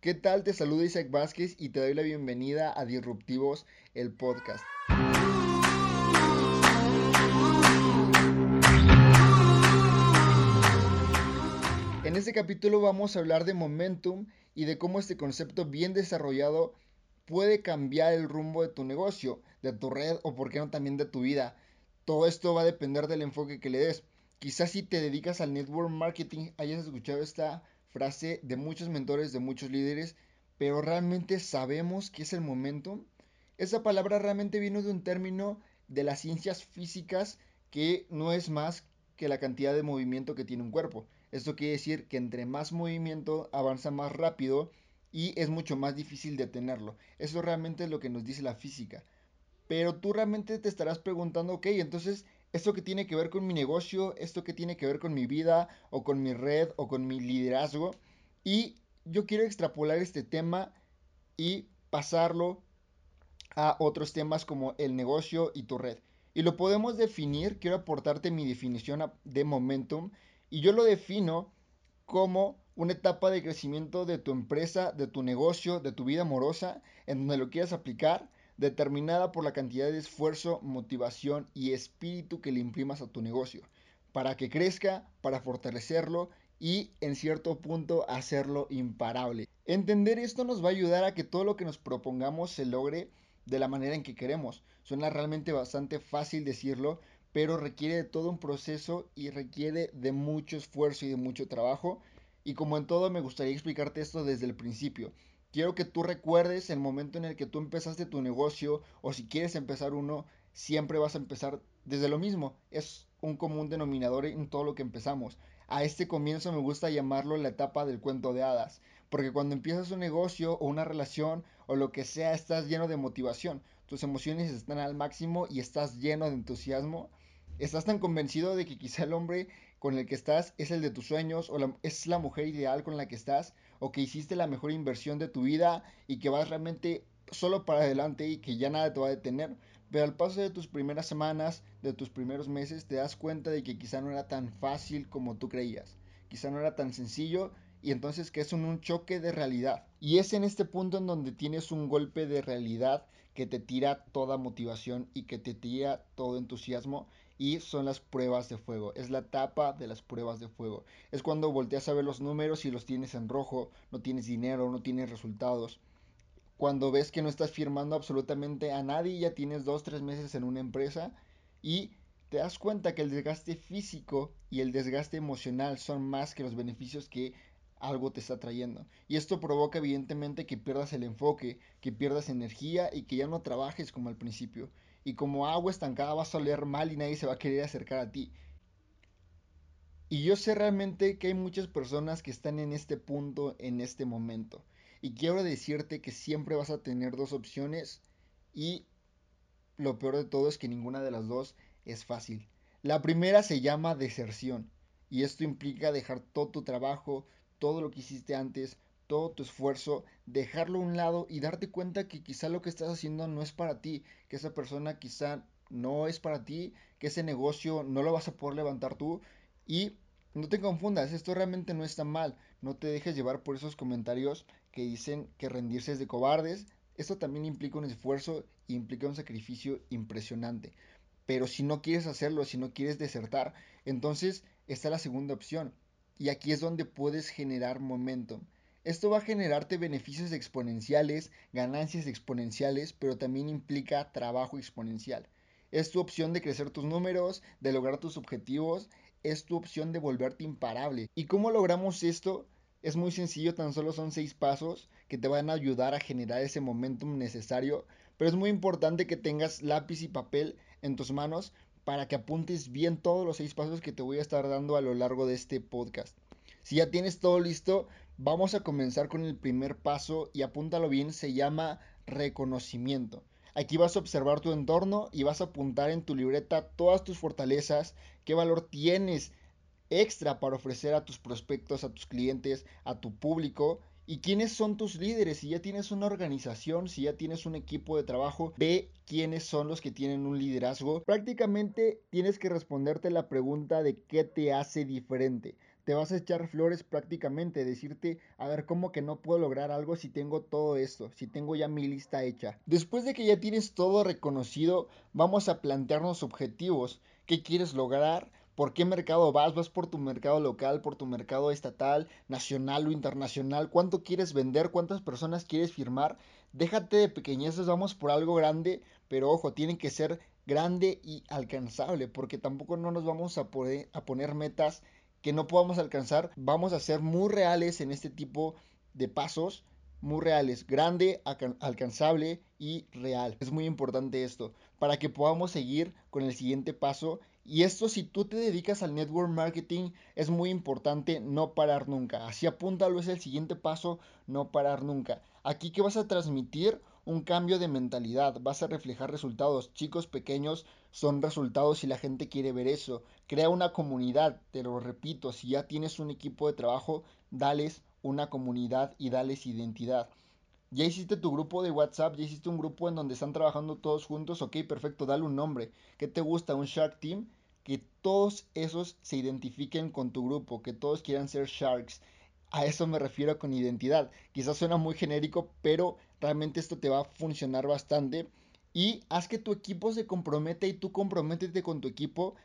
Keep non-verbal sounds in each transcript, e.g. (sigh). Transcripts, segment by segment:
¿Qué tal? Te saluda Isaac Vázquez y te doy la bienvenida a Disruptivos, el podcast. En este capítulo vamos a hablar de momentum y de cómo este concepto bien desarrollado puede cambiar el rumbo de tu negocio, de tu red o por qué no también de tu vida. Todo esto va a depender del enfoque que le des. Quizás si te dedicas al network marketing hayas escuchado esta frase de muchos mentores, de muchos líderes, pero realmente sabemos qué es el momento. Esa palabra realmente viene de un término de las ciencias físicas que no es más que la cantidad de movimiento que tiene un cuerpo. Esto quiere decir que entre más movimiento avanza más rápido y es mucho más difícil detenerlo. Eso realmente es lo que nos dice la física. Pero tú realmente te estarás preguntando, ok, entonces, ¿esto que tiene que ver con mi negocio? ¿Esto que tiene que ver con mi vida? ¿O con mi red? ¿O con mi liderazgo? Y yo quiero extrapolar este tema y pasarlo a otros temas como el negocio y tu red. Y lo podemos definir, quiero aportarte mi definición de momentum, y yo lo defino como una etapa de crecimiento de tu empresa, de tu negocio, de tu vida amorosa, en donde lo quieras aplicar, determinada por la cantidad de esfuerzo, motivación y espíritu que le imprimas a tu negocio, para que crezca, para fortalecerlo y en cierto punto hacerlo imparable. Entender esto nos va a ayudar a que todo lo que nos propongamos se logre de la manera en que queremos. Suena realmente bastante fácil decirlo, pero requiere de todo un proceso y requiere de mucho esfuerzo y de mucho trabajo y como en todo me gustaría explicarte esto desde el principio. Quiero que tú recuerdes el momento en el que tú empezaste tu negocio o si quieres empezar uno, siempre vas a empezar desde lo mismo. Es un común denominador en todo lo que empezamos. A este comienzo me gusta llamarlo la etapa del cuento de hadas, porque cuando empiezas un negocio o una relación o lo que sea, estás lleno de motivación, tus emociones están al máximo y estás lleno de entusiasmo. Estás tan convencido de que quizá el hombre con el que estás es el de tus sueños o es la mujer ideal con la que estás o que hiciste la mejor inversión de tu vida y que vas realmente solo para adelante y que ya nada te va a detener. Pero al paso de tus primeras semanas, de tus primeros meses, te das cuenta de que quizá no era tan fácil como tú creías. Quizá no era tan sencillo y entonces que es un, choque de realidad. Y es en este punto en donde tienes un golpe de realidad que te tira toda motivación y que te tira todo entusiasmo y son las pruebas de fuego. Es la etapa de las pruebas de fuego. Es cuando volteas a ver los números y los tienes en rojo, no tienes dinero, no tienes resultados. Cuando ves que no estás firmando absolutamente a nadie, ya tienes dos, tres meses en una empresa y te das cuenta que el desgaste físico y el desgaste emocional son más que los beneficios que algo te está trayendo. Y esto provoca evidentemente que pierdas el enfoque, que pierdas energía y que ya no trabajes como al principio y como agua estancada vas a oler mal y nadie se va a querer acercar a ti. Y yo sé realmente que hay muchas personas que están en este punto, en este momento. Y quiero decirte que siempre vas a tener dos opciones y lo peor de todo es que ninguna de las dos es fácil. La primera se llama deserción y esto implica dejar todo tu trabajo, todo lo que hiciste antes, todo tu esfuerzo, dejarlo a un lado y darte cuenta que quizá lo que estás haciendo no es para ti, que esa persona quizá no es para ti, que ese negocio no lo vas a poder levantar tú y no te confundas, esto realmente no está mal, no te dejes llevar por esos comentarios que dicen que rendirse es de cobardes, esto también implica un esfuerzo implica un sacrificio impresionante. Pero si no quieres hacerlo, si no quieres desertar, entonces está la segunda opción. Y aquí es donde puedes generar momentum. Esto va a generarte beneficios exponenciales, ganancias exponenciales, pero también implica trabajo exponencial. Es tu opción de crecer tus números, de lograr tus objetivos, es tu opción de volverte imparable. ¿Y cómo logramos esto? Es muy sencillo, tan solo son seis pasos que te van a ayudar a generar ese momentum necesario, pero es muy importante que tengas lápiz y papel en tus manos para que apuntes bien todos los seis pasos que te voy a estar dando a lo largo de este podcast. Si ya tienes todo listo, Vamos a comenzar con el primer paso y apúntalo bien, se llama reconocimiento. Aquí vas a observar tu entorno y vas a apuntar en tu libreta todas tus fortalezas, qué valor tienes extra para ofrecer a tus prospectos, a tus clientes, a tu público y quiénes son tus líderes. Si ya tienes una organización, si ya tienes un equipo de trabajo, ve quiénes son los que tienen un liderazgo. Prácticamente tienes que responderte la pregunta de qué te hace diferente te vas a echar flores prácticamente, decirte, a ver, ¿cómo que no puedo lograr algo si tengo todo esto, si tengo ya mi lista hecha? Después de que ya tienes todo reconocido, vamos a plantearnos objetivos. ¿Qué quieres lograr? ¿Por qué mercado vas? ¿Vas por tu mercado local, por tu mercado estatal, nacional o internacional? ¿Cuánto quieres vender? ¿Cuántas personas quieres firmar? Déjate de pequeñeces, vamos por algo grande, pero ojo, tiene que ser grande y alcanzable, porque tampoco no nos vamos a, a poner metas que no podamos alcanzar, vamos a ser muy reales en este tipo de pasos, muy reales, grande, alcanzable y real. Es muy importante esto para que podamos seguir con el siguiente paso. Y esto si tú te dedicas al network marketing es muy importante no parar nunca. Así apúntalo, es el siguiente paso, no parar nunca. Aquí que vas a transmitir un cambio de mentalidad, vas a reflejar resultados. Chicos pequeños son resultados si la gente quiere ver eso. Crea una comunidad, te lo repito, si ya tienes un equipo de trabajo, dales una comunidad y dales identidad. Ya hiciste tu grupo de WhatsApp, ya hiciste un grupo en donde están trabajando todos juntos, ok, perfecto, dale un nombre. ¿Qué te gusta? ¿Un Shark Team? Que todos esos se identifiquen con tu grupo, que todos quieran ser Sharks. A eso me refiero con identidad. Quizás suena muy genérico, pero realmente esto te va a funcionar bastante. Y haz que tu equipo se comprometa y tú comprométete con tu equipo.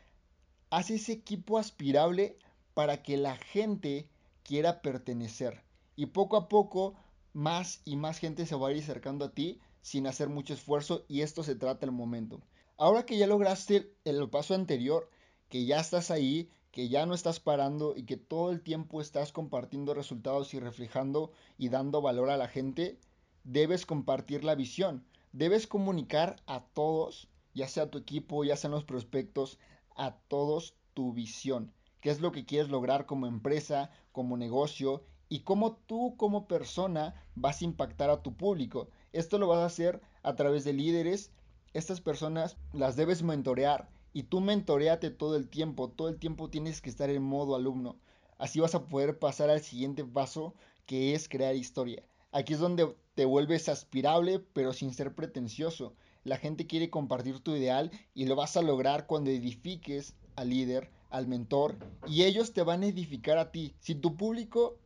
Haz ese equipo aspirable para que la gente quiera pertenecer. Y poco a poco, más y más gente se va a ir acercando a ti sin hacer mucho esfuerzo y esto se trata el momento. Ahora que ya lograste el paso anterior, que ya estás ahí, que ya no estás parando y que todo el tiempo estás compartiendo resultados y reflejando y dando valor a la gente, debes compartir la visión. Debes comunicar a todos, ya sea tu equipo, ya sean los prospectos, a todos tu visión. ¿Qué es lo que quieres lograr como empresa, como negocio y cómo tú como persona vas a impactar a tu público? Esto lo vas a hacer a través de líderes. Estas personas las debes mentorear y tú mentoreate todo el tiempo, todo el tiempo tienes que estar en modo alumno. Así vas a poder pasar al siguiente paso que es crear historia. Aquí es donde te vuelves aspirable pero sin ser pretencioso. La gente quiere compartir tu ideal y lo vas a lograr cuando edifiques al líder, al mentor y ellos te van a edificar a ti. Si tu público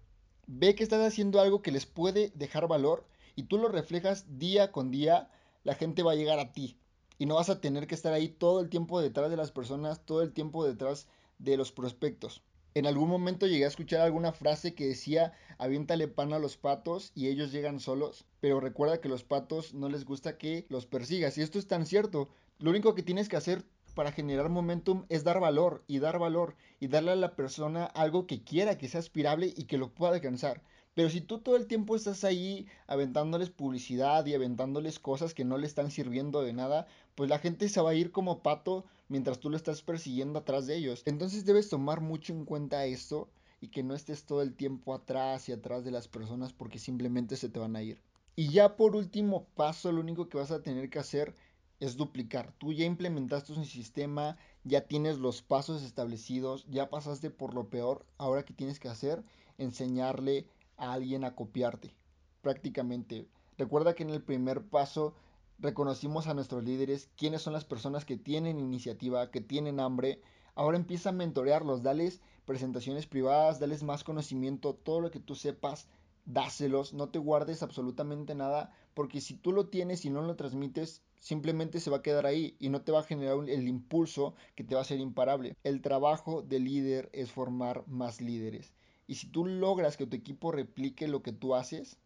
ve que estás haciendo algo que les puede dejar valor y tú lo reflejas día con día, la gente va a llegar a ti y no vas a tener que estar ahí todo el tiempo detrás de las personas, todo el tiempo detrás de los prospectos. En algún momento llegué a escuchar alguna frase que decía, aviéntale pan a los patos y ellos llegan solos, pero recuerda que los patos no les gusta que los persigas. Y esto es tan cierto. Lo único que tienes que hacer para generar momentum es dar valor y dar valor y darle a la persona algo que quiera, que sea aspirable y que lo pueda alcanzar. Pero si tú todo el tiempo estás ahí aventándoles publicidad y aventándoles cosas que no le están sirviendo de nada, pues la gente se va a ir como pato mientras tú lo estás persiguiendo atrás de ellos. Entonces debes tomar mucho en cuenta esto y que no estés todo el tiempo atrás y atrás de las personas porque simplemente se te van a ir. Y ya por último paso, lo único que vas a tener que hacer es duplicar. Tú ya implementaste un sistema, ya tienes los pasos establecidos, ya pasaste por lo peor. Ahora que tienes que hacer, enseñarle a alguien a copiarte, prácticamente. Recuerda que en el primer paso reconocimos a nuestros líderes, quiénes son las personas que tienen iniciativa, que tienen hambre. Ahora empieza a mentorearlos, dales presentaciones privadas, dales más conocimiento, todo lo que tú sepas, dáselos, no te guardes absolutamente nada, porque si tú lo tienes y no lo transmites, simplemente se va a quedar ahí y no te va a generar el impulso que te va a ser imparable. El trabajo de líder es formar más líderes. Y si tú logras que tu equipo replique lo que tú haces,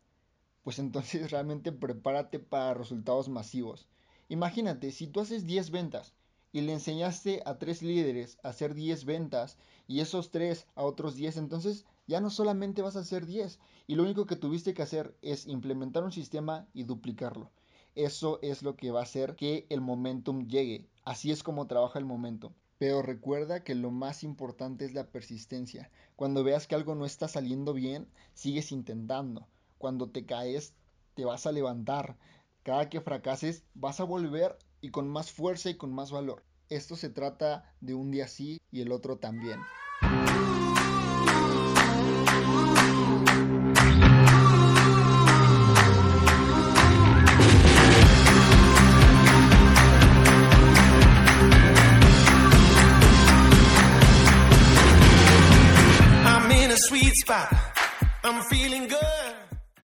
pues entonces (laughs) realmente prepárate para resultados masivos. Imagínate, si tú haces 10 ventas y le enseñaste a tres líderes a hacer 10 ventas y esos tres a otros 10, entonces ya no solamente vas a hacer 10 y lo único que tuviste que hacer es implementar un sistema y duplicarlo. Eso es lo que va a hacer que el momentum llegue. Así es como trabaja el momentum. Pero recuerda que lo más importante es la persistencia. Cuando veas que algo no está saliendo bien, sigues intentando. Cuando te caes, te vas a levantar. Cada que fracases, vas a volver y con más fuerza y con más valor. Esto se trata de un día sí y el otro también. feeling